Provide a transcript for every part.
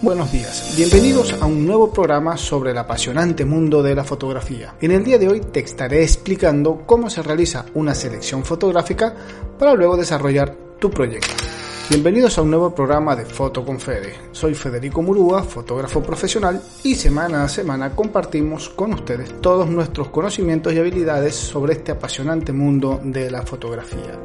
Buenos días, bienvenidos a un nuevo programa sobre el apasionante mundo de la fotografía. En el día de hoy te estaré explicando cómo se realiza una selección fotográfica para luego desarrollar tu proyecto. Bienvenidos a un nuevo programa de Foto con Fede. Soy Federico Murúa, fotógrafo profesional y semana a semana compartimos con ustedes todos nuestros conocimientos y habilidades sobre este apasionante mundo de la fotografía.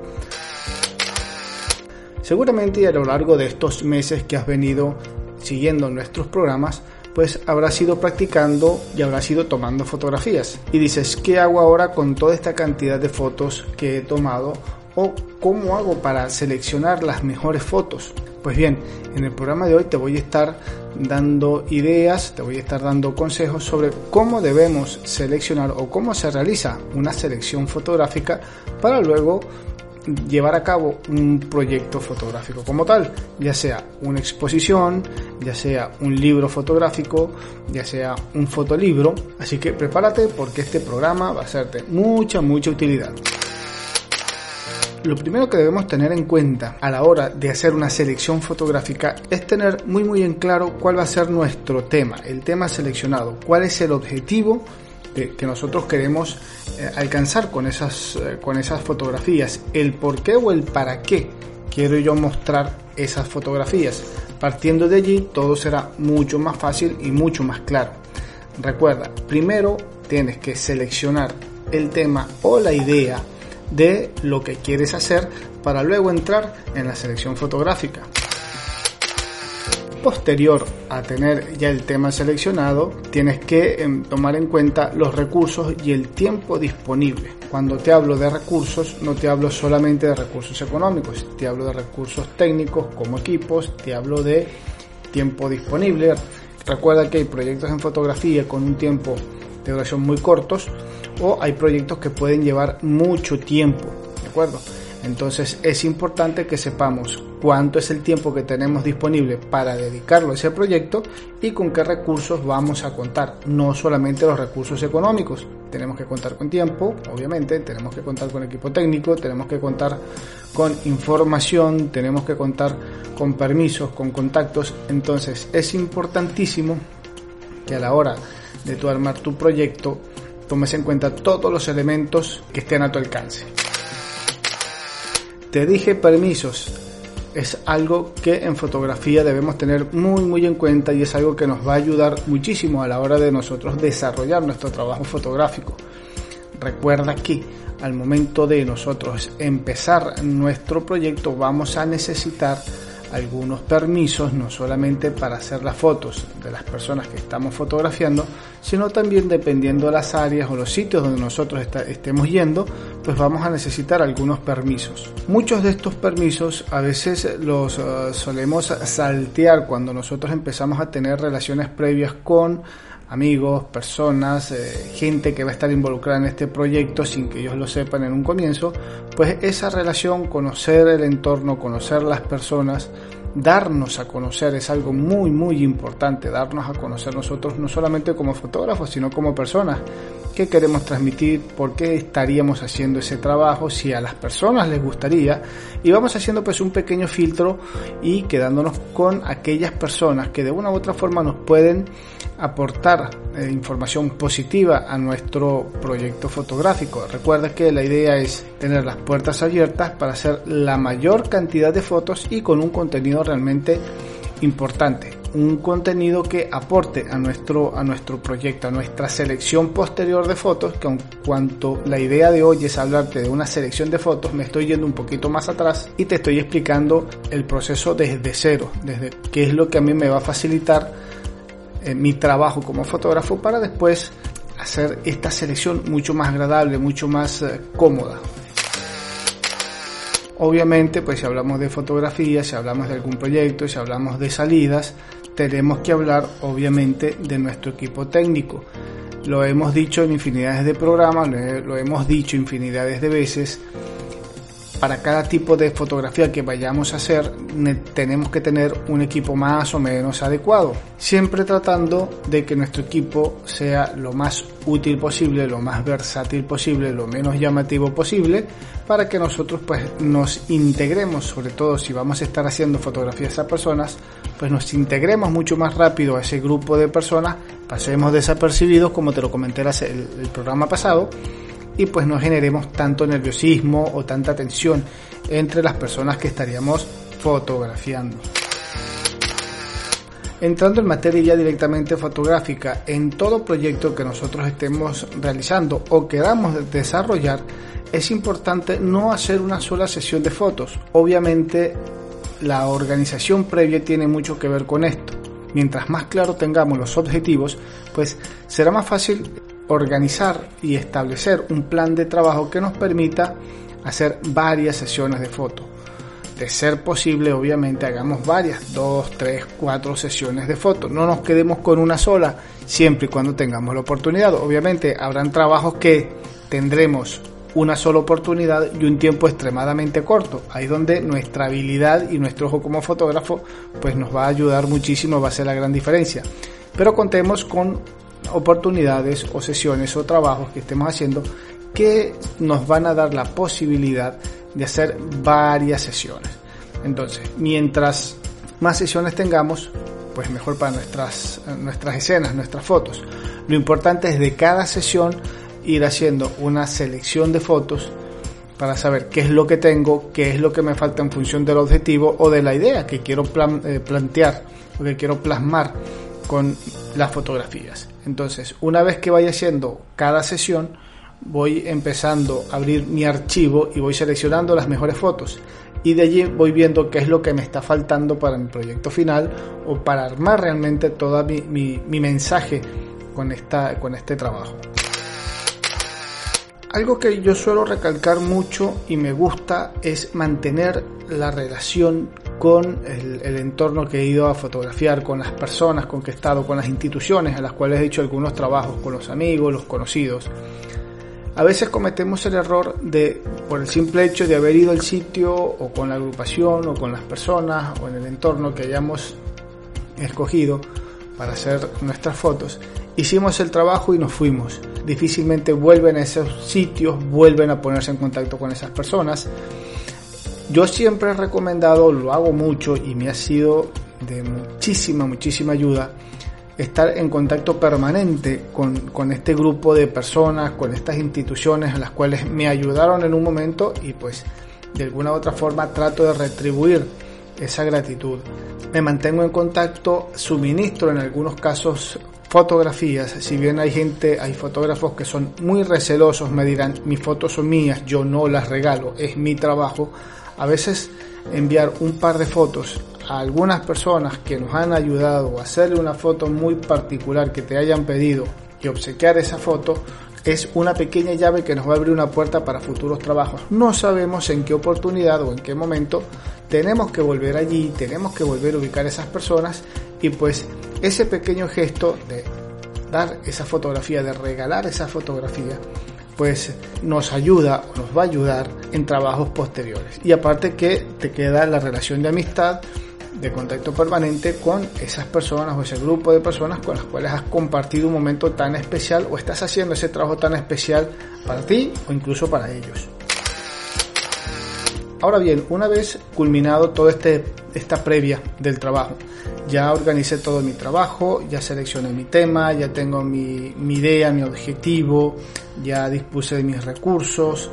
Seguramente a lo largo de estos meses que has venido siguiendo nuestros programas, pues habrás ido practicando y habrás ido tomando fotografías. Y dices, ¿qué hago ahora con toda esta cantidad de fotos que he tomado? ¿O cómo hago para seleccionar las mejores fotos? Pues bien, en el programa de hoy te voy a estar dando ideas, te voy a estar dando consejos sobre cómo debemos seleccionar o cómo se realiza una selección fotográfica para luego llevar a cabo un proyecto fotográfico como tal, ya sea una exposición, ya sea un libro fotográfico, ya sea un fotolibro. Así que prepárate porque este programa va a hacerte mucha, mucha utilidad. Lo primero que debemos tener en cuenta a la hora de hacer una selección fotográfica es tener muy muy en claro cuál va a ser nuestro tema, el tema seleccionado, cuál es el objetivo que nosotros queremos eh, alcanzar con esas, eh, con esas fotografías, el por qué o el para qué quiero yo mostrar esas fotografías. Partiendo de allí todo será mucho más fácil y mucho más claro. Recuerda, primero tienes que seleccionar el tema o la idea de lo que quieres hacer para luego entrar en la selección fotográfica posterior a tener ya el tema seleccionado, tienes que em, tomar en cuenta los recursos y el tiempo disponible. Cuando te hablo de recursos, no te hablo solamente de recursos económicos, te hablo de recursos técnicos como equipos, te hablo de tiempo disponible. Recuerda que hay proyectos en fotografía con un tiempo de duración muy cortos o hay proyectos que pueden llevar mucho tiempo, ¿de? Entonces es importante que sepamos cuánto es el tiempo que tenemos disponible para dedicarlo a ese proyecto y con qué recursos vamos a contar. No solamente los recursos económicos, tenemos que contar con tiempo, obviamente, tenemos que contar con equipo técnico, tenemos que contar con información, tenemos que contar con permisos, con contactos. Entonces es importantísimo que a la hora de tu armar tu proyecto tomes en cuenta todos los elementos que estén a tu alcance. Te dije permisos. Es algo que en fotografía debemos tener muy muy en cuenta y es algo que nos va a ayudar muchísimo a la hora de nosotros desarrollar nuestro trabajo fotográfico. Recuerda que al momento de nosotros empezar nuestro proyecto vamos a necesitar algunos permisos, no solamente para hacer las fotos de las personas que estamos fotografiando, sino también dependiendo de las áreas o los sitios donde nosotros estemos yendo, pues vamos a necesitar algunos permisos. Muchos de estos permisos a veces los eh, solemos saltear cuando nosotros empezamos a tener relaciones previas con amigos, personas, eh, gente que va a estar involucrada en este proyecto sin que ellos lo sepan en un comienzo, pues esa relación, conocer el entorno, conocer las personas, darnos a conocer es algo muy muy importante, darnos a conocer nosotros no solamente como fotógrafos, sino como personas. ¿Qué queremos transmitir? ¿Por qué estaríamos haciendo ese trabajo? Si a las personas les gustaría. Y vamos haciendo pues un pequeño filtro y quedándonos con aquellas personas que de una u otra forma nos pueden aportar eh, información positiva a nuestro proyecto fotográfico. Recuerda que la idea es tener las puertas abiertas para hacer la mayor cantidad de fotos y con un contenido realmente importante un contenido que aporte a nuestro, a nuestro proyecto, a nuestra selección posterior de fotos, que en cuanto la idea de hoy es hablarte de una selección de fotos, me estoy yendo un poquito más atrás y te estoy explicando el proceso desde cero, desde qué es lo que a mí me va a facilitar eh, mi trabajo como fotógrafo para después hacer esta selección mucho más agradable, mucho más eh, cómoda. Obviamente, pues si hablamos de fotografía, si hablamos de algún proyecto, si hablamos de salidas, tenemos que hablar obviamente de nuestro equipo técnico. Lo hemos dicho en infinidades de programas, lo hemos dicho infinidades de veces. Para cada tipo de fotografía que vayamos a hacer tenemos que tener un equipo más o menos adecuado. Siempre tratando de que nuestro equipo sea lo más útil posible, lo más versátil posible, lo menos llamativo posible, para que nosotros pues nos integremos, sobre todo si vamos a estar haciendo fotografías a personas, pues nos integremos mucho más rápido a ese grupo de personas, pasemos desapercibidos como te lo comenté el, el programa pasado y pues no generemos tanto nerviosismo o tanta tensión entre las personas que estaríamos fotografiando. Entrando en materia ya directamente fotográfica, en todo proyecto que nosotros estemos realizando o queramos desarrollar, es importante no hacer una sola sesión de fotos. Obviamente la organización previa tiene mucho que ver con esto. Mientras más claro tengamos los objetivos, pues será más fácil organizar y establecer un plan de trabajo que nos permita hacer varias sesiones de fotos. De ser posible, obviamente, hagamos varias, dos, tres, cuatro sesiones de fotos. No nos quedemos con una sola, siempre y cuando tengamos la oportunidad. Obviamente, habrán trabajos que tendremos una sola oportunidad y un tiempo extremadamente corto. Ahí donde nuestra habilidad y nuestro ojo como fotógrafo pues nos va a ayudar muchísimo, va a ser la gran diferencia. Pero contemos con oportunidades o sesiones o trabajos que estemos haciendo que nos van a dar la posibilidad de hacer varias sesiones. Entonces, mientras más sesiones tengamos, pues mejor para nuestras, nuestras escenas, nuestras fotos. Lo importante es de cada sesión ir haciendo una selección de fotos para saber qué es lo que tengo, qué es lo que me falta en función del objetivo o de la idea que quiero eh, plantear o que quiero plasmar con las fotografías. Entonces, una vez que vaya haciendo cada sesión, voy empezando a abrir mi archivo y voy seleccionando las mejores fotos. Y de allí voy viendo qué es lo que me está faltando para mi proyecto final o para armar realmente todo mi, mi, mensaje con, esta, con este trabajo. Algo que yo suelo recalcar mucho y me gusta es mantener la relación con el, entorno que he ido a fotografiar, con las personas con que he estado, con las instituciones a las cuales he hecho algunos trabajos, con los amigos, los conocidos. A veces cometemos el error de, por el simple hecho de haber ido al sitio o con la agrupación o con las personas o en el entorno que hayamos escogido para hacer nuestras fotos, hicimos el trabajo y nos fuimos. Difícilmente vuelven a esos sitios, vuelven a ponerse en contacto con esas personas yo siempre he recomendado, lo hago mucho y me ha sido de muchísima, muchísima ayuda estar en contacto permanente con, este grupo de personas, con estas instituciones a las cuales me ayudaron en un momento y pues de alguna u otra forma trato de retribuir esa gratitud. Me mantengo en contacto, suministro en algunos casos fotografías, si bien hay gente, hay fotógrafos que son muy recelosos, me dirán, mis fotos son mías, yo no las regalo, es mi trabajo a veces enviar un par de fotos a algunas personas que nos han ayudado a hacerle una foto muy particular que te hayan pedido y obsequiar esa foto es una pequeña llave que nos va a abrir una puerta para futuros trabajos. No sabemos en qué oportunidad o en qué momento tenemos que volver allí, tenemos que volver a ubicar a esas personas y pues ese pequeño gesto de dar esa fotografía, de regalar esa fotografía, pues nos ayuda o nos va a ayudar en trabajos posteriores. Y aparte que te queda la relación de amistad, de contacto permanente con esas personas o ese grupo de personas con las cuales has compartido un momento tan especial o estás haciendo ese trabajo tan especial para ti o incluso para ellos. Ahora bien, una vez culminado toda este, esta previa del trabajo, ya organicé todo mi trabajo, ya seleccioné mi tema, ya tengo mi, mi idea, mi objetivo, ya dispuse de mis recursos,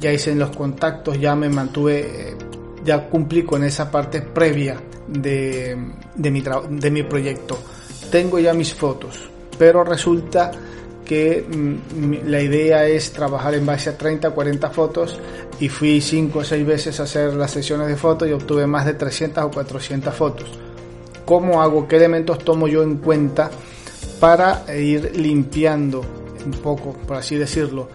ya hice los contactos, ya me mantuve, eh, ya cumplí con esa parte previa de, de, mi, de mi proyecto. Tengo ya mis fotos, pero resulta que mm, la idea es trabajar en base a 30, 40 fotos y fui 5 o 6 veces a hacer las sesiones de fotos y obtuve más de 300 o 400 fotos. ¿Cómo hago? ¿Qué elementos tomo yo en cuenta para ir limpiando un poco, por así decirlo,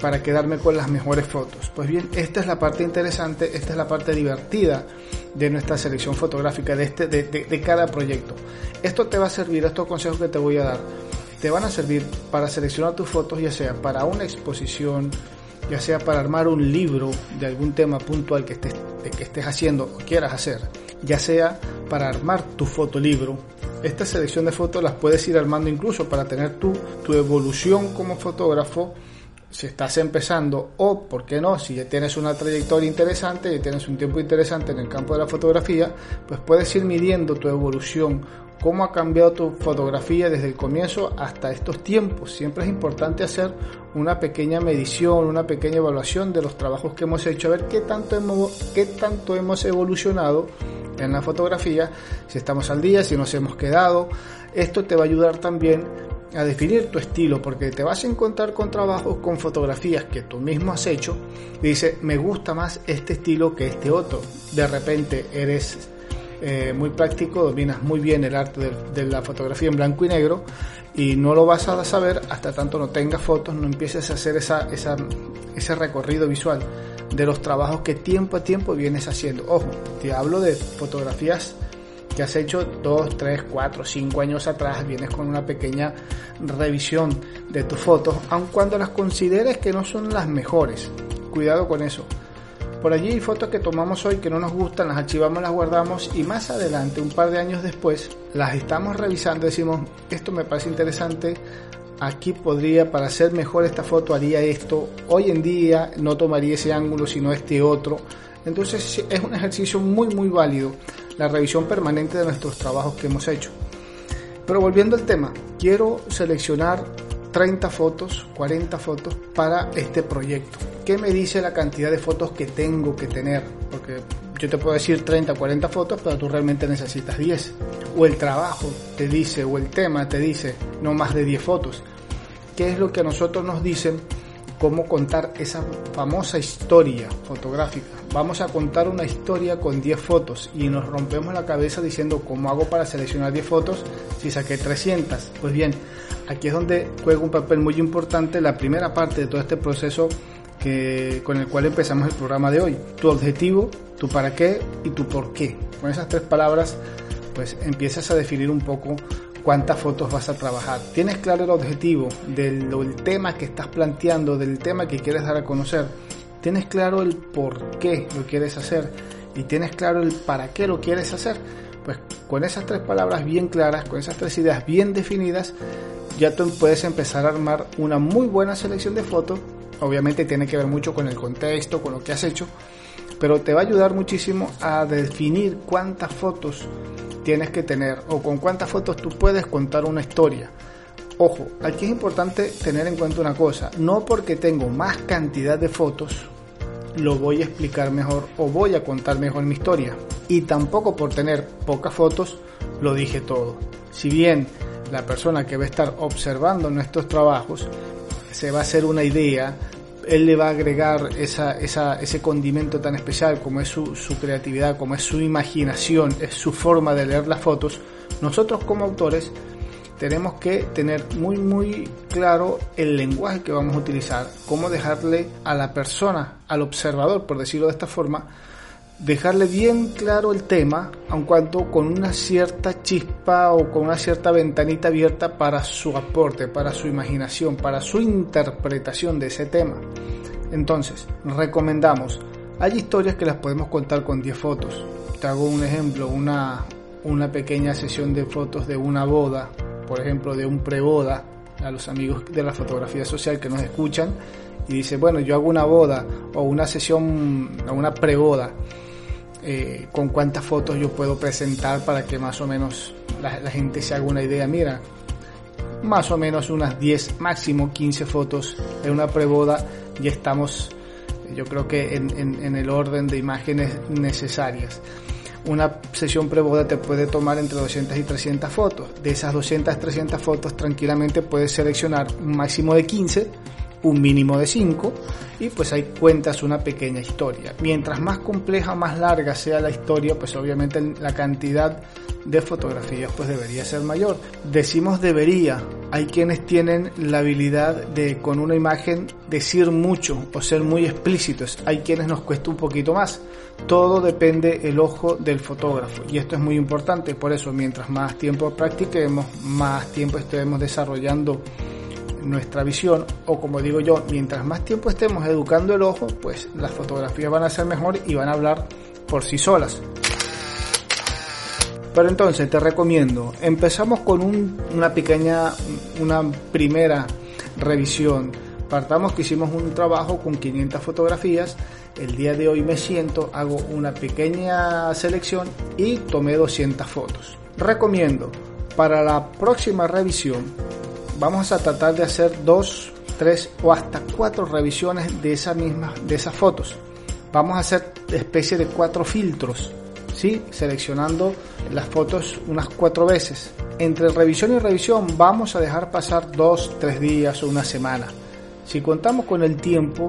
para quedarme con las mejores fotos? Pues bien, esta es la parte interesante, esta es la parte divertida de nuestra selección fotográfica, de, este, de, de cada proyecto. Esto te va a servir, estos consejos que te voy a dar te van a servir para seleccionar tus fotos, ya sea para una exposición, ya sea para armar un libro de algún tema puntual que estés, haciendo o quieras hacer, ya sea para armar tu fotolibro. Esta selección de fotos las puedes ir armando incluso para tener tu, tu evolución como fotógrafo si estás empezando o, ¿por qué no? Si ya tienes una trayectoria interesante y tienes un tiempo interesante en el campo de la fotografía, pues puedes ir midiendo tu evolución, cómo ha cambiado tu fotografía desde el comienzo hasta estos tiempos. Siempre es importante hacer una pequeña medición, una pequeña evaluación de los trabajos que hemos hecho, a ver qué tanto hemos, evolucionado en la fotografía, si estamos al día, si nos hemos quedado. Esto te va a ayudar también a definir tu estilo, porque te vas a encontrar con trabajos con fotografías que tú mismo has hecho y dice, me gusta más este estilo que este otro. De repente eres eh, muy práctico, dominas muy bien el arte de, la fotografía en blanco y negro y no lo vas a saber hasta tanto no tengas fotos, no empieces a hacer esa, esa, ese recorrido visual de los trabajos que tiempo a tiempo vienes haciendo. Ojo, te hablo de fotografías que has hecho 2, 3, 4, 5 años atrás, vienes con una pequeña revisión de tus fotos, aun cuando las consideres que no son las mejores. Cuidado con eso. Por allí hay fotos que tomamos hoy que no nos gustan, las archivamos, las guardamos y más adelante, un par de años después, las estamos revisando decimos, esto me parece interesante, aquí podría, para hacer mejor esta foto, haría esto, hoy en día no tomaría ese ángulo, sino este otro. Entonces es un ejercicio muy, muy válido la revisión permanente de nuestros trabajos que hemos hecho. Pero volviendo al tema, quiero seleccionar 30 fotos, 40 fotos para este proyecto. ¿Qué me dice la cantidad de fotos que tengo que tener? Porque yo te puedo decir 30, 40 fotos, pero tú realmente necesitas 10. O el trabajo te dice, o el tema te dice, no más de 10 fotos. ¿Qué es lo que a nosotros nos dicen cómo contar esa famosa historia fotográfica. Vamos a contar una historia con 10 fotos y nos rompemos la cabeza diciendo cómo hago para seleccionar 10 fotos si saqué 300. Pues bien, aquí es donde juega un papel muy importante la primera parte de todo este proceso que, con el cual empezamos el programa de hoy. Tu objetivo, tu para qué y tu por qué. Con esas tres palabras pues empiezas a definir un poco cuántas fotos vas a trabajar. Tienes claro el objetivo del, tema que estás planteando, del tema que quieres dar a conocer. Tienes claro el por qué lo quieres hacer y tienes claro el para qué lo quieres hacer. Pues con esas tres palabras bien claras, con esas tres ideas bien definidas, ya tú puedes empezar a armar una muy buena selección de fotos. Obviamente tiene que ver mucho con el contexto, con lo que has hecho, pero te va a ayudar muchísimo a definir cuántas fotos tienes que tener o con cuántas fotos tú puedes contar una historia. Ojo, aquí es importante tener en cuenta una cosa, no porque tengo más cantidad de fotos lo voy a explicar mejor o voy a contar mejor mi historia. Y tampoco por tener pocas fotos lo dije todo. Si bien la persona que va a estar observando nuestros trabajos se va a hacer una idea él le va a agregar esa, ese condimento tan especial como es su, su, creatividad, como es su imaginación, es su forma de leer las fotos, nosotros como autores tenemos que tener muy muy claro el lenguaje que vamos a utilizar, cómo dejarle a la persona, al observador, por decirlo de esta forma, dejarle bien claro el tema, aun cuanto con una cierta chispa o con una cierta ventanita abierta para su aporte, para su imaginación, para su interpretación de ese tema. Entonces, recomendamos, hay historias que las podemos contar con 10 fotos. Te hago un ejemplo, una, una pequeña sesión de fotos de una boda, por ejemplo, de un preboda, a los amigos de la fotografía social que nos escuchan, y dice, bueno, yo hago una boda o una sesión, una preboda eh, con cuántas fotos yo puedo presentar para que más o menos la, gente se haga una idea. Mira, más o menos unas 10, máximo 15 fotos en una preboda y estamos, yo creo que en, el orden de imágenes necesarias. Una sesión preboda te puede tomar entre 200 y 300 fotos. De esas 200 300 fotos tranquilamente puedes seleccionar un máximo de 15 un mínimo de 5 y pues ahí cuentas una pequeña historia. Mientras más compleja, más larga sea la historia, pues obviamente la cantidad de fotografías pues debería ser mayor. Decimos debería, hay quienes tienen la habilidad de con una imagen decir mucho o ser muy explícitos, hay quienes nos cuesta un poquito más. Todo depende el ojo del fotógrafo y esto es muy importante, por eso mientras más tiempo practiquemos, más tiempo estemos desarrollando nuestra visión o como digo yo, mientras más tiempo estemos educando el ojo, pues las fotografías van a ser mejor y van a hablar por sí solas. Pero entonces te recomiendo, empezamos con una pequeña, una primera revisión. Partamos que hicimos un trabajo con 500 fotografías. El día de hoy me siento, hago una pequeña selección y tomé 200 fotos. Recomiendo, para la próxima revisión, vamos a tratar de hacer dos, tres o hasta cuatro revisiones de esa misma, de esas fotos. Vamos a hacer especie de cuatro filtros ¿sí? seleccionando las fotos unas cuatro veces. Entre revisión y revisión vamos a dejar pasar dos, tres días o una semana. Si contamos con el tiempo,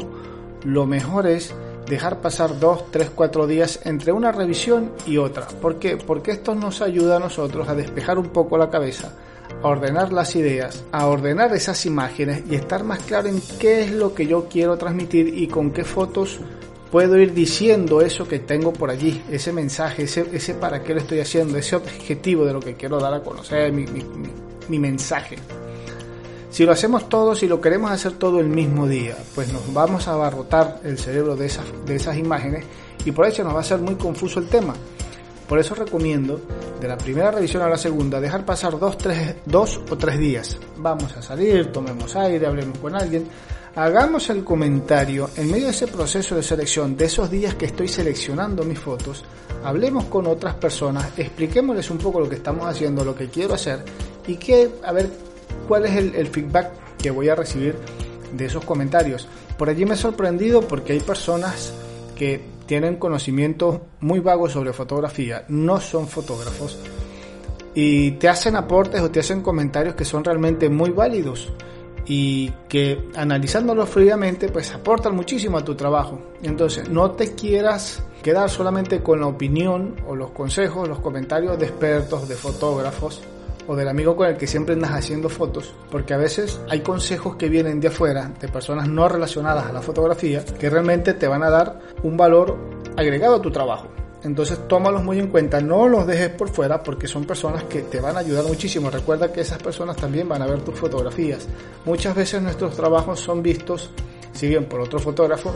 lo mejor es dejar pasar dos, tres, cuatro días entre una revisión y otra. ¿Por qué? Porque esto nos ayuda a nosotros a despejar un poco la cabeza, a ordenar las ideas, a ordenar esas imágenes y estar más claro en qué es lo que yo quiero transmitir y con qué fotos puedo ir diciendo eso que tengo por allí, ese mensaje, ese, para qué lo estoy haciendo, ese objetivo de lo que quiero dar a conocer, mi, mi, mensaje. Si lo hacemos todo, si lo queremos hacer todo el mismo día, pues nos vamos a abarrotar el cerebro de esas, de esas imágenes y por eso nos va a ser muy confuso el tema. Por eso recomiendo, de la primera revisión a la segunda, dejar pasar dos, tres, dos o tres días. Vamos a salir, tomemos aire, hablemos con alguien, hagamos el comentario en medio de ese proceso de selección, de esos días que estoy seleccionando mis fotos, hablemos con otras personas, expliquémosles un poco lo que estamos haciendo, lo que quiero hacer y que, a ver cuál es el, feedback que voy a recibir de esos comentarios. Por allí me he sorprendido porque hay personas que tienen conocimientos muy vagos sobre fotografía, no son fotógrafos y te hacen aportes o te hacen comentarios que son realmente muy válidos y que analizándolo fríamente pues aportan muchísimo a tu trabajo. Entonces no te quieras quedar solamente con la opinión o los consejos, los comentarios de expertos, de fotógrafos o del amigo con el que siempre andas haciendo fotos, porque a veces hay consejos que vienen de afuera, de personas no relacionadas a la fotografía, que realmente te van a dar un valor agregado a tu trabajo. Entonces tómalos muy en cuenta, no los dejes por fuera porque son personas que te van a ayudar muchísimo. Recuerda que esas personas también van a ver tus fotografías. Muchas veces nuestros trabajos son vistos, si bien por otro fotógrafo,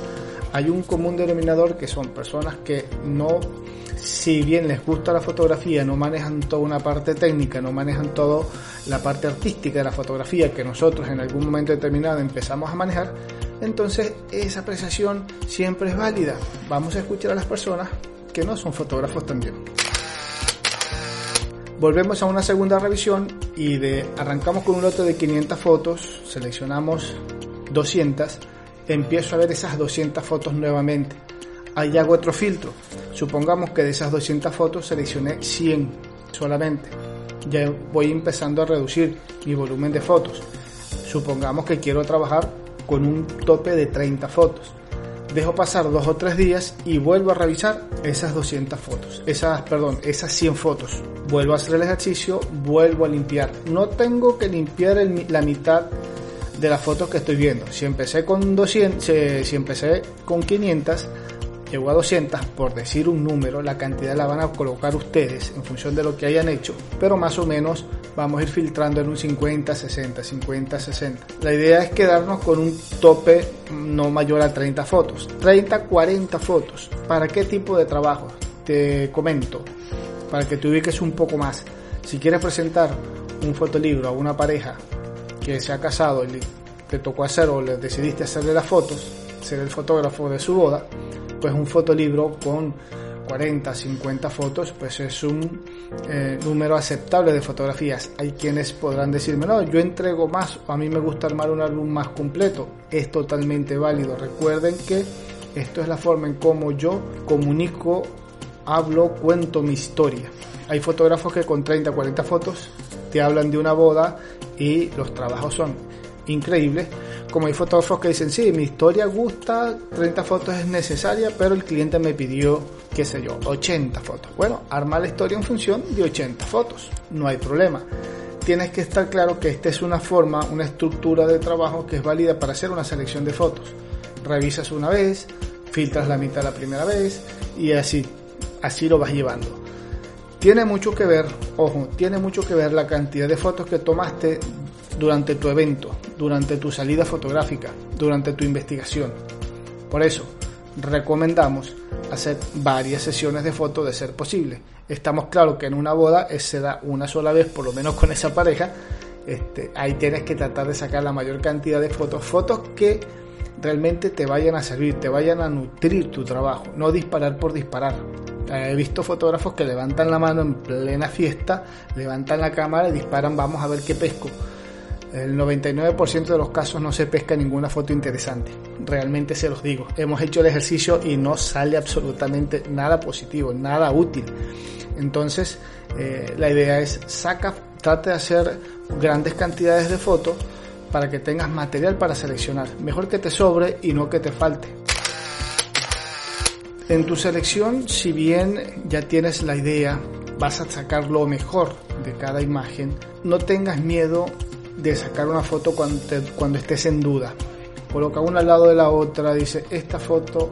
hay un común denominador que son personas que no, si bien les gusta la fotografía, no manejan toda una parte técnica, no manejan toda la parte artística de la fotografía que nosotros en algún momento determinado empezamos a manejar, entonces esa apreciación siempre es válida. Vamos a escuchar a las personas que no son fotógrafos también. Volvemos a una segunda revisión y de, arrancamos con un lote de 500 fotos, seleccionamos 200, empiezo a ver esas 200 fotos nuevamente. Ahí hago otro filtro. Supongamos que de esas 200 fotos seleccioné 100 solamente. Ya voy empezando a reducir mi volumen de fotos. Supongamos que quiero trabajar con un tope de 30 fotos dejo pasar dos o tres días y vuelvo a revisar esas 200 fotos, esas, perdón, esas 100 fotos. Vuelvo a hacer el ejercicio, vuelvo a limpiar. No tengo que limpiar la mitad de las fotos que estoy viendo. Si empecé con 200, si empecé con 500, llego a 200, por decir un número, la cantidad la van a colocar ustedes en función de lo que hayan hecho, pero más o menos vamos a ir filtrando en un 50, 60, 50, 60. La idea es quedarnos con un tope no mayor a 30 fotos, 30, 40 fotos. ¿Para qué tipo de trabajo? Te comento, para que te ubiques un poco más. Si quieres presentar un fotolibro a una pareja que se ha casado y te tocó hacer o le decidiste hacerle las fotos, ser el fotógrafo de su boda, pues un fotolibro con 40, 50 fotos, pues es un eh, número aceptable de fotografías. Hay quienes podrán decirme, no, yo entrego más, a mí me gusta armar un álbum más completo. Es totalmente válido. Recuerden que esto es la forma en cómo yo comunico, hablo, cuento mi historia. Hay fotógrafos que con 30, 40 fotos te hablan de una boda y los trabajos son increíbles como hay fotógrafos que dicen, sí, mi historia gusta, 30 fotos es necesaria, pero el cliente me pidió, qué sé yo, 80 fotos. Bueno, arma la historia en función de 80 fotos, no hay problema. Tienes que estar claro que esta es una forma, una estructura de trabajo que es válida para hacer una selección de fotos. Revisas una vez, filtras la mitad la primera vez y así, así lo vas llevando. Tiene mucho que ver, ojo, tiene mucho que ver la cantidad de fotos que tomaste durante tu evento, durante tu salida fotográfica, durante tu investigación. Por eso, recomendamos hacer varias sesiones de fotos de ser posible. Estamos claros que en una boda se da una sola vez, por lo menos con esa pareja. Este, ahí tienes que tratar de sacar la mayor cantidad de fotos, fotos que realmente te vayan a servir, te vayan a nutrir tu trabajo, no disparar por disparar. Eh, he visto fotógrafos que levantan la mano en plena fiesta, levantan la cámara y disparan, vamos a ver qué pesco. El 99% de los casos no se pesca ninguna foto interesante. Realmente se los digo. Hemos hecho el ejercicio y no sale absolutamente nada positivo, nada útil. Entonces, eh, la idea es saca, trate de hacer grandes cantidades de fotos para que tengas material para seleccionar. Mejor que te sobre y no que te falte. En tu selección, si bien ya tienes la idea, vas a sacar lo mejor de cada imagen, no tengas miedo de sacar una foto cuando, estés en duda. Coloca una al lado de la otra, dice, esta foto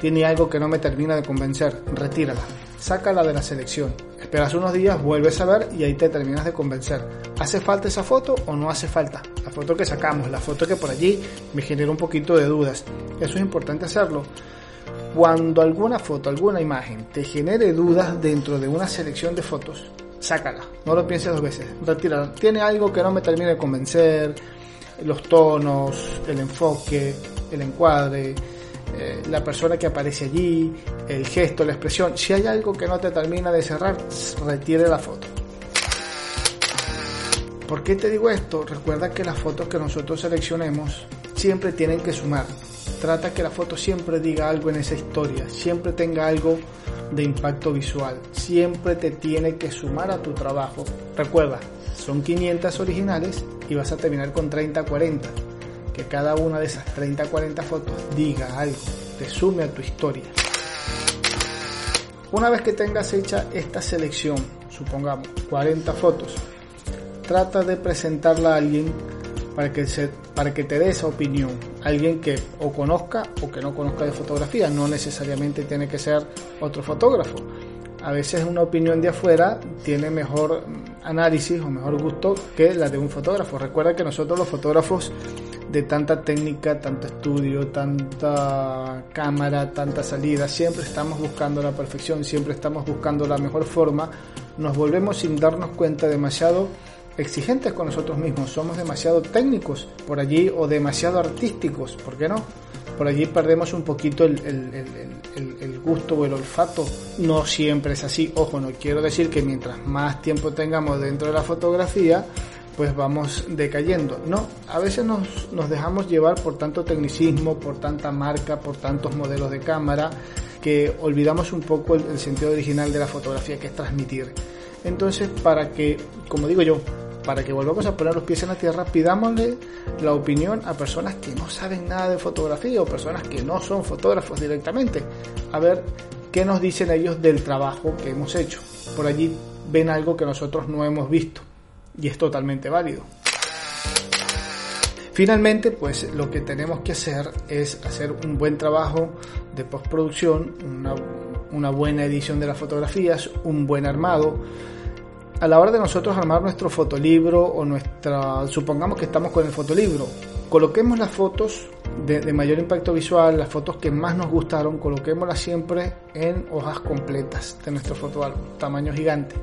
tiene algo que no me termina de convencer, retírala, sácala de la selección. Esperas unos días, vuelves a ver y ahí te terminas de convencer. ¿Hace falta esa foto o no hace falta? La foto que sacamos, la foto que por allí me genera un poquito de dudas. Eso es importante hacerlo. Cuando alguna foto, alguna imagen te genere dudas dentro de una selección de fotos, sácala, no lo pienses dos veces, retírala. Tiene algo que no me termine de convencer, los tonos, el enfoque, el encuadre, eh, la persona que aparece allí, el gesto, la expresión. Si hay algo que no te termina de cerrar, retire la foto. ¿Por qué te digo esto? Recuerda que las fotos que nosotros seleccionemos siempre tienen que sumar. Trata que la foto siempre diga algo en esa historia, siempre tenga algo de impacto visual. Siempre te tiene que sumar a tu trabajo. Recuerda, son 500 originales y vas a terminar con 30-40. Que cada una de esas 30-40 fotos diga algo, te sume a tu historia. Una vez que tengas hecha esta selección, supongamos 40 fotos, trata de presentarla a alguien para que, se, para que te dé esa opinión. Alguien que o conozca o que no conozca de fotografía, no necesariamente tiene que ser otro fotógrafo. A veces una opinión de afuera tiene mejor análisis o mejor gusto que la de un fotógrafo. Recuerda que nosotros los fotógrafos de tanta técnica, tanto estudio, tanta cámara, tanta salida, siempre estamos buscando la perfección, siempre estamos buscando la mejor forma, nos volvemos sin darnos cuenta demasiado exigentes con nosotros mismos, somos demasiado técnicos por allí o demasiado artísticos, ¿por qué no? Por allí perdemos un poquito el, gusto o el olfato. No siempre es así. Ojo, no quiero decir que mientras más tiempo tengamos dentro de la fotografía, pues vamos decayendo. No, a veces nos dejamos llevar por tanto tecnicismo, por tanta marca, por tantos modelos de cámara, que olvidamos un poco el sentido original de la fotografía, que es transmitir. Entonces, para que, como digo yo, para que volvamos a poner los pies en la tierra, pidámosle la opinión a personas que no saben nada de fotografía o personas que no son fotógrafos directamente, a ver qué nos dicen ellos del trabajo que hemos hecho. Por allí ven algo que nosotros no hemos visto y es totalmente válido. Finalmente, pues lo que tenemos que hacer es hacer un buen trabajo de postproducción, una, una buena edición de las fotografías, un buen armado, a la hora de nosotros armar nuestro fotolibro o nuestra, supongamos que estamos con el fotolibro, coloquemos las fotos de, mayor impacto visual, las fotos que más nos gustaron, coloquémoslas siempre en hojas completas de nuestro fotoalbum, tamaño gigante,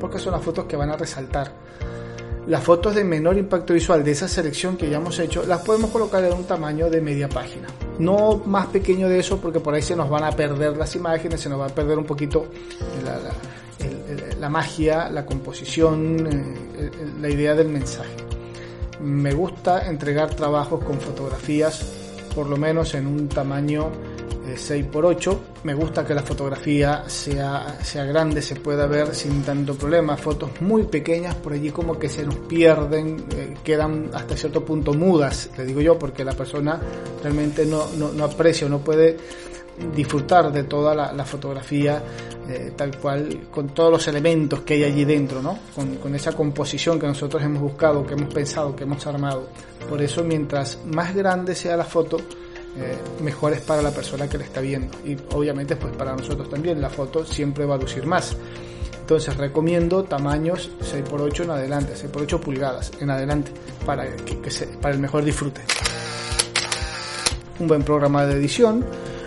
porque son las fotos que van a resaltar. Las fotos de menor impacto visual de esa selección que ya hemos hecho las podemos colocar en un tamaño de media página. No más pequeño de eso porque por ahí se nos van a perder las imágenes, se nos va a perder un poquito la magia, la composición, eh, la idea del mensaje. Me gusta entregar trabajos con fotografías, por lo menos en un tamaño 6x8. Eh, Me gusta que la fotografía sea, sea grande, se pueda ver sin tanto problema. Fotos muy pequeñas por allí como que se nos pierden, eh, quedan hasta cierto punto mudas, le digo yo, porque la persona realmente no, no, no aprecia no puede disfrutar de toda la, fotografía eh, tal cual, con todos los elementos que hay allí dentro, ¿no? Con, esa composición que nosotros hemos buscado, que hemos pensado, que hemos armado. Por eso, mientras más grande sea la foto, eh, mejor es para la persona que la está viendo. Y obviamente, pues para nosotros también, la foto siempre va a lucir más. Entonces recomiendo tamaños 6x8 en adelante, 6x8 pulgadas en adelante para, que, para el mejor disfrute. Un buen programa de edición,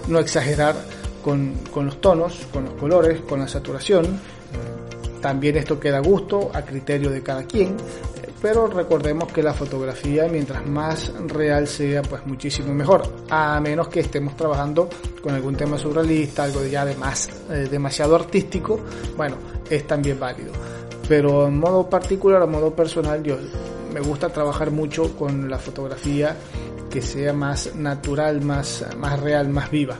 no exagerar con, con los tonos, con los colores, con la saturación. También esto queda a gusto, a criterio de cada quien. Pero recordemos que la fotografía mientras más real sea pues muchísimo mejor. A menos que estemos trabajando con algún tema surrealista algo ya de más eh, demasiado artístico bueno es también válido. Pero en modo particular a modo personal yo me gusta trabajar mucho con la fotografía que sea más natural más más real más viva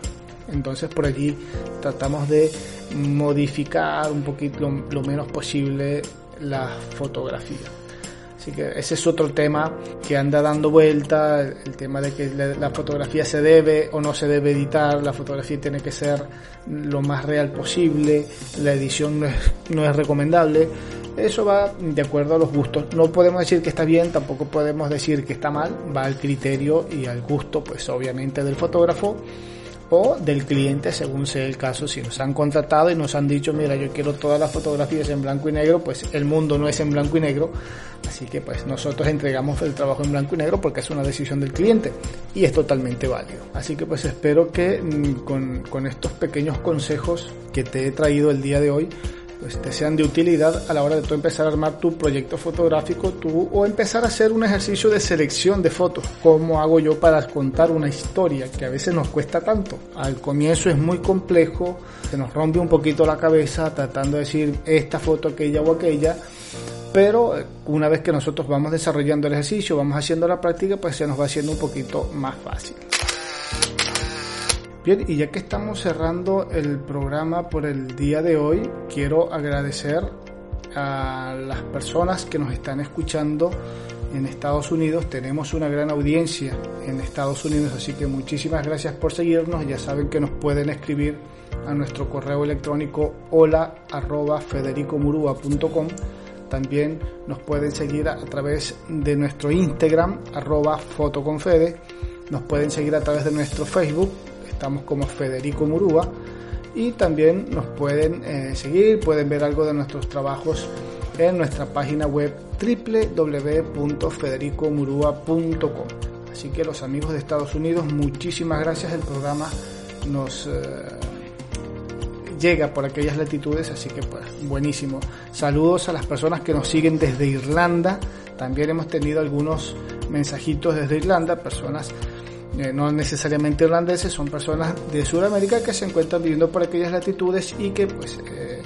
entonces por allí tratamos de modificar un poquito lo menos posible la fotografía Así que ese es otro tema que anda dando vuelta, el tema de que la, fotografía se debe o no se debe editar, la fotografía tiene que ser lo más real posible, la edición no es, no es recomendable. Eso va de acuerdo a los gustos. No podemos decir que está bien, tampoco podemos decir que está mal, va al criterio y al gusto, pues obviamente del fotógrafo o del cliente según sea el caso. Si nos han contratado y nos han dicho, mira, yo quiero todas las fotografías en blanco y negro, pues el mundo no es en blanco y negro. Así que pues nosotros entregamos el trabajo en blanco y negro porque es una decisión del cliente y es totalmente válido. Así que pues espero que mm, con, con estos pequeños consejos que te he traído el día de hoy, pues te sean de utilidad a la hora de tú empezar a armar tu proyecto fotográfico tú, o empezar a hacer un ejercicio de selección de fotos. ¿Cómo hago yo para contar una historia que a veces nos cuesta tanto? Al comienzo es muy complejo, se nos rompe un poquito la cabeza tratando de decir esta foto, aquella o aquella. Pero eh, una vez que nosotros vamos desarrollando el ejercicio, vamos haciendo la práctica, pues se nos va haciendo un poquito más fácil. Bien, y ya que estamos cerrando el programa por el día de hoy, quiero agradecer a las personas que nos están escuchando en Estados Unidos. Tenemos una gran audiencia en Estados Unidos, así que muchísimas gracias por seguirnos. Ya saben que nos pueden escribir a nuestro correo electrónico hola arroba federicomurua.com. También nos pueden seguir a, través de nuestro Instagram arroba fotoconfede. Nos pueden seguir a través de nuestro Facebook estamos como Federico Murúa y también nos pueden eh, seguir, pueden ver algo de nuestros trabajos en nuestra página web www.federicomurua.com. Así que los amigos de Estados Unidos, muchísimas gracias. El programa nos eh, llega por aquellas latitudes, así que pues buenísimo. Saludos a las personas que nos siguen desde Irlanda. También hemos tenido algunos mensajitos desde Irlanda, personas eh, no necesariamente irlandeses, son personas de Sudamérica que se encuentran viviendo por aquellas latitudes y que pues eh,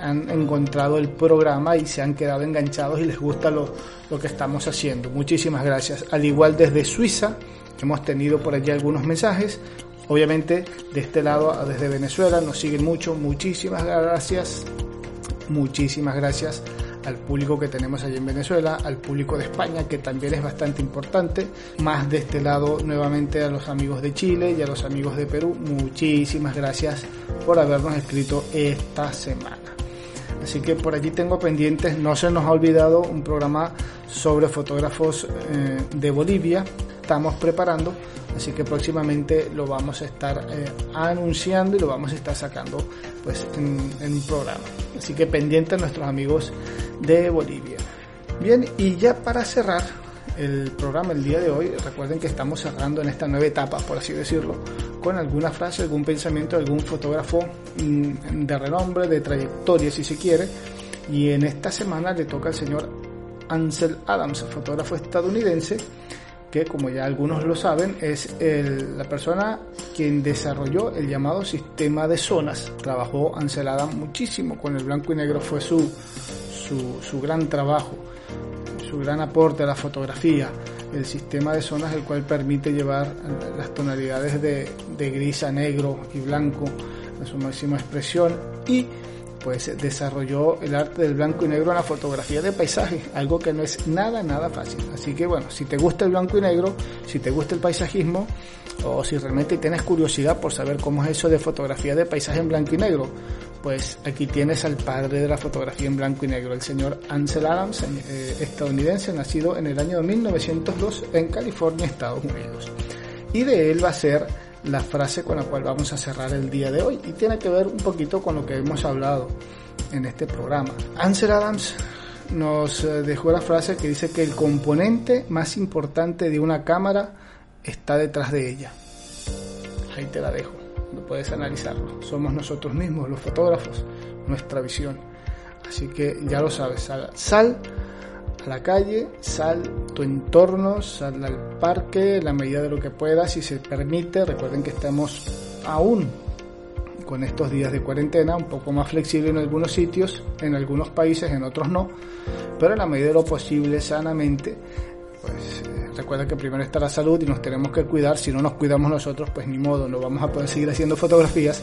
han encontrado el programa y se han quedado enganchados y les gusta lo, lo que estamos haciendo. Muchísimas gracias. Al igual desde Suiza, hemos tenido por allí algunos mensajes. Obviamente de este lado, desde Venezuela, nos siguen mucho. Muchísimas gracias. Muchísimas gracias al público que tenemos allí en Venezuela, al público de España, que también es bastante importante, más de este lado nuevamente a los amigos de Chile y a los amigos de Perú, muchísimas gracias por habernos escrito esta semana. Así que por allí tengo pendientes, no se nos ha olvidado un programa sobre fotógrafos eh, de Bolivia, estamos preparando así que próximamente lo vamos a estar eh, anunciando y lo vamos a estar sacando pues en, en, programa. Así que pendiente a nuestros amigos de Bolivia. Bien y ya para cerrar el programa el día de hoy recuerden que estamos cerrando en esta nueva etapa por así decirlo con alguna frase algún pensamiento de algún fotógrafo mm, de renombre de trayectoria si se quiere. Y en esta semana le toca al señor Ansel Adams fotógrafo estadounidense que como ya algunos lo saben es la persona quien desarrolló el llamado sistema de zonas. Trabajó Ancelada muchísimo con el blanco y negro, fue su, su, gran trabajo, su gran aporte a la fotografía. El sistema de zonas el cual permite llevar las tonalidades de, de gris a negro y blanco a su máxima expresión y pues desarrolló el arte del blanco y negro en la fotografía de paisaje, algo que no es nada, nada fácil. Así que bueno, si te gusta el blanco y negro, si te gusta el paisajismo, o si realmente tienes curiosidad por saber cómo es eso de fotografía de paisaje en blanco y negro, pues aquí tienes al padre de la fotografía en blanco y negro, el señor Ansel Adams, eh, estadounidense, nacido en el año 1902 en California, Estados Unidos. Y de él va a ser la frase con la cual vamos a cerrar el día de hoy y tiene que ver un poquito con lo que hemos hablado. en este programa. Ansel Adams nos eh, dejó la frase que dice que el componente más importante de una cámara está detrás de ella. Ahí te la dejo, no puedes analizarlo. Somos nosotros mismos, los fotógrafos, nuestra visión. Así que ya lo sabes, sal, la calle, sal tu entorno, sal al parque, la medida de lo que puedas, si se permite. Recuerden que estamos aún con estos días de cuarentena, un poco más flexible en algunos sitios, en algunos países, en otros no, pero en la medida de lo posible, sanamente, pues eh, recuerda que primero está la salud y nos tenemos que cuidar, si no nos cuidamos nosotros, pues ni modo, no vamos a poder seguir haciendo fotografías,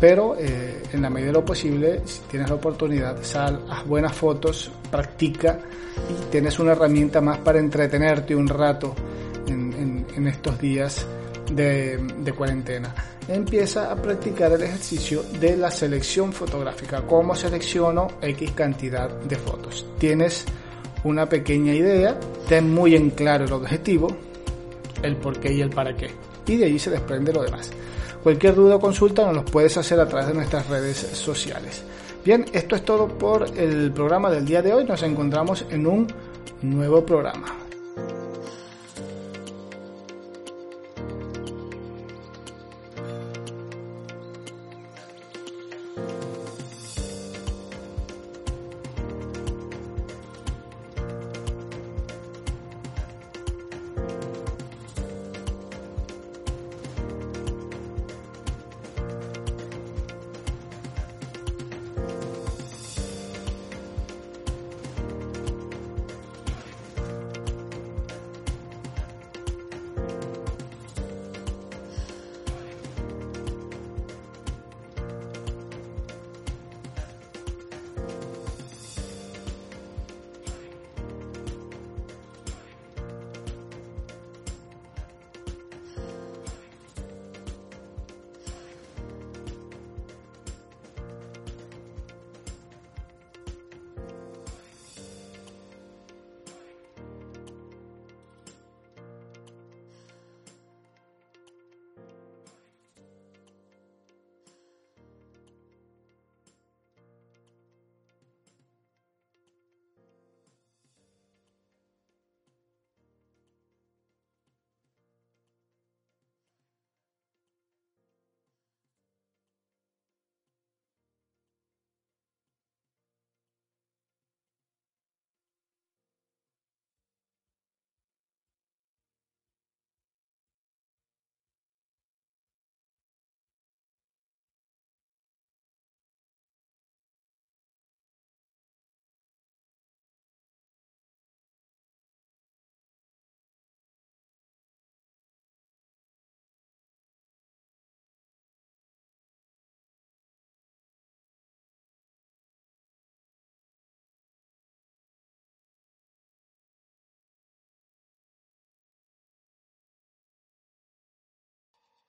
pero eh, en la medida de lo posible, si tienes la oportunidad, sal, haz buenas fotos, practica y tienes una herramienta más para entretenerte un rato en, en, estos días de, de cuarentena empieza a practicar el ejercicio de la selección fotográfica. ¿Cómo selecciono X cantidad de fotos? Tienes una pequeña idea, ten muy en claro el objetivo, el por qué y el para qué. Y de ahí se desprende lo demás. Cualquier duda o consulta nos los puedes hacer a través de nuestras redes sociales. Bien, esto es todo por el programa del día de hoy. Nos encontramos en un nuevo programa.